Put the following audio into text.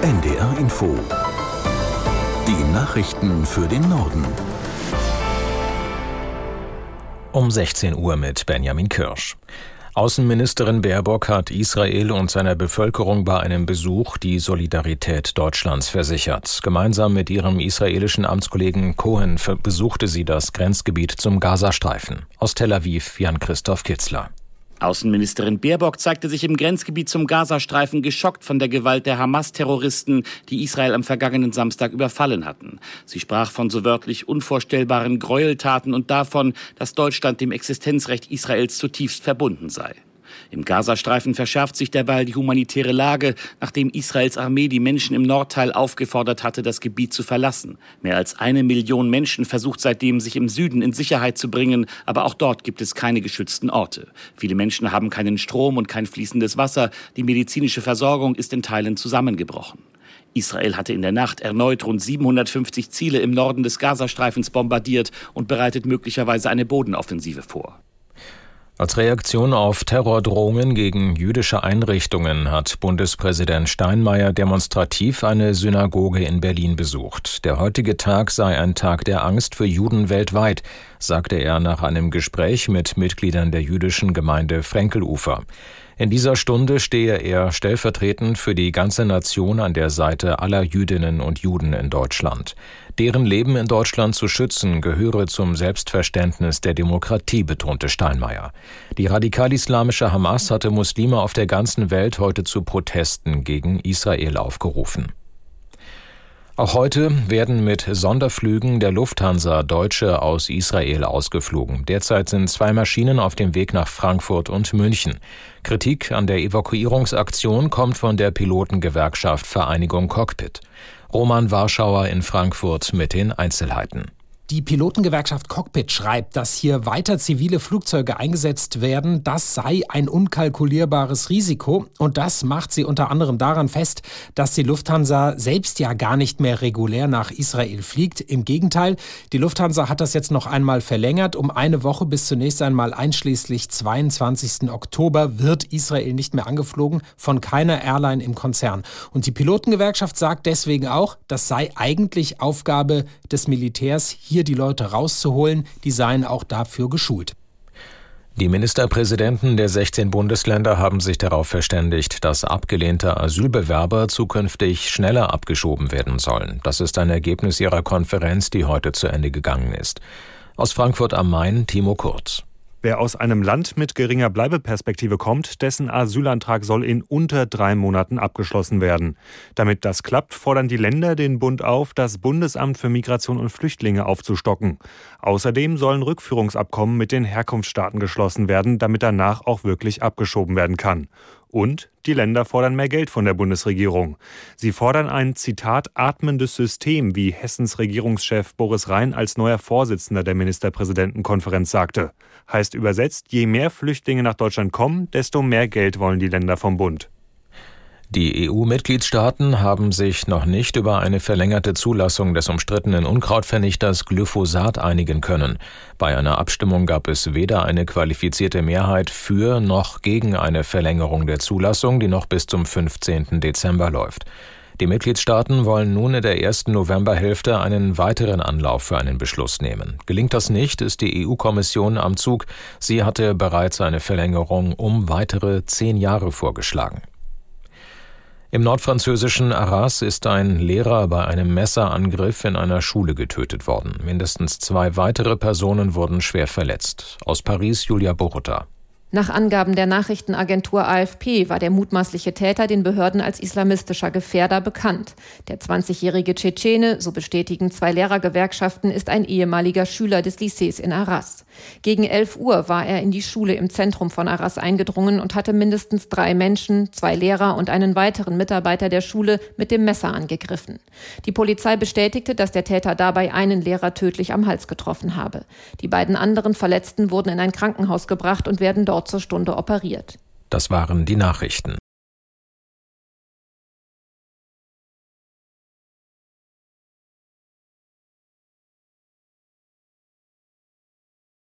NDR Info. Die Nachrichten für den Norden. Um 16 Uhr mit Benjamin Kirsch. Außenministerin Baerbock hat Israel und seiner Bevölkerung bei einem Besuch die Solidarität Deutschlands versichert. Gemeinsam mit ihrem israelischen Amtskollegen Cohen besuchte sie das Grenzgebiet zum Gazastreifen. Aus Tel Aviv Jan-Christoph Kitzler. Außenministerin Baerbock zeigte sich im Grenzgebiet zum Gazastreifen geschockt von der Gewalt der Hamas-Terroristen, die Israel am vergangenen Samstag überfallen hatten. Sie sprach von so wörtlich unvorstellbaren Gräueltaten und davon, dass Deutschland dem Existenzrecht Israels zutiefst verbunden sei. Im Gazastreifen verschärft sich derweil die humanitäre Lage, nachdem Israels Armee die Menschen im Nordteil aufgefordert hatte, das Gebiet zu verlassen. Mehr als eine Million Menschen versucht seitdem, sich im Süden in Sicherheit zu bringen, aber auch dort gibt es keine geschützten Orte. Viele Menschen haben keinen Strom und kein fließendes Wasser. Die medizinische Versorgung ist in Teilen zusammengebrochen. Israel hatte in der Nacht erneut rund 750 Ziele im Norden des Gazastreifens bombardiert und bereitet möglicherweise eine Bodenoffensive vor. Als Reaktion auf Terrordrohungen gegen jüdische Einrichtungen hat Bundespräsident Steinmeier demonstrativ eine Synagoge in Berlin besucht. Der heutige Tag sei ein Tag der Angst für Juden weltweit, sagte er nach einem Gespräch mit Mitgliedern der jüdischen Gemeinde Frenkelufer. In dieser Stunde stehe er stellvertretend für die ganze Nation an der Seite aller Jüdinnen und Juden in Deutschland. Deren Leben in Deutschland zu schützen gehöre zum Selbstverständnis der Demokratie, betonte Steinmeier. Die radikal-islamische Hamas hatte Muslime auf der ganzen Welt heute zu Protesten gegen Israel aufgerufen. Auch heute werden mit Sonderflügen der Lufthansa Deutsche aus Israel ausgeflogen. Derzeit sind zwei Maschinen auf dem Weg nach Frankfurt und München. Kritik an der Evakuierungsaktion kommt von der Pilotengewerkschaft Vereinigung Cockpit. Roman Warschauer in Frankfurt mit den Einzelheiten. Die Pilotengewerkschaft Cockpit schreibt, dass hier weiter zivile Flugzeuge eingesetzt werden. Das sei ein unkalkulierbares Risiko. Und das macht sie unter anderem daran fest, dass die Lufthansa selbst ja gar nicht mehr regulär nach Israel fliegt. Im Gegenteil, die Lufthansa hat das jetzt noch einmal verlängert. Um eine Woche bis zunächst einmal einschließlich 22. Oktober wird Israel nicht mehr angeflogen von keiner Airline im Konzern. Und die Pilotengewerkschaft sagt deswegen auch, das sei eigentlich Aufgabe des Militärs, hier hier die Leute rauszuholen, die seien auch dafür geschult. Die Ministerpräsidenten der 16 Bundesländer haben sich darauf verständigt, dass abgelehnte Asylbewerber zukünftig schneller abgeschoben werden sollen. Das ist ein Ergebnis ihrer Konferenz, die heute zu Ende gegangen ist. Aus Frankfurt am Main, Timo Kurz. Wer aus einem Land mit geringer Bleibeperspektive kommt, dessen Asylantrag soll in unter drei Monaten abgeschlossen werden. Damit das klappt, fordern die Länder den Bund auf, das Bundesamt für Migration und Flüchtlinge aufzustocken. Außerdem sollen Rückführungsabkommen mit den Herkunftsstaaten geschlossen werden, damit danach auch wirklich abgeschoben werden kann. Und die Länder fordern mehr Geld von der Bundesregierung. Sie fordern ein Zitat atmendes System, wie Hessens Regierungschef Boris Rhein als neuer Vorsitzender der Ministerpräsidentenkonferenz sagte. Heißt übersetzt, je mehr Flüchtlinge nach Deutschland kommen, desto mehr Geld wollen die Länder vom Bund. Die EU-Mitgliedstaaten haben sich noch nicht über eine verlängerte Zulassung des umstrittenen Unkrautvernichters Glyphosat einigen können. Bei einer Abstimmung gab es weder eine qualifizierte Mehrheit für noch gegen eine Verlängerung der Zulassung, die noch bis zum 15. Dezember läuft. Die Mitgliedstaaten wollen nun in der ersten Novemberhälfte einen weiteren Anlauf für einen Beschluss nehmen. Gelingt das nicht, ist die EU-Kommission am Zug. Sie hatte bereits eine Verlängerung um weitere zehn Jahre vorgeschlagen. Im nordfranzösischen Arras ist ein Lehrer bei einem Messerangriff in einer Schule getötet worden. Mindestens zwei weitere Personen wurden schwer verletzt. Aus Paris Julia Borutta. Nach Angaben der Nachrichtenagentur AFP war der mutmaßliche Täter den Behörden als islamistischer Gefährder bekannt. Der 20-jährige Tschetschene, so bestätigen zwei Lehrergewerkschaften, ist ein ehemaliger Schüler des Lycées in Arras. Gegen 11 Uhr war er in die Schule im Zentrum von Arras eingedrungen und hatte mindestens drei Menschen, zwei Lehrer und einen weiteren Mitarbeiter der Schule mit dem Messer angegriffen. Die Polizei bestätigte, dass der Täter dabei einen Lehrer tödlich am Hals getroffen habe. Die beiden anderen Verletzten wurden in ein Krankenhaus gebracht und werden dort zur Stunde operiert. Das waren die Nachrichten.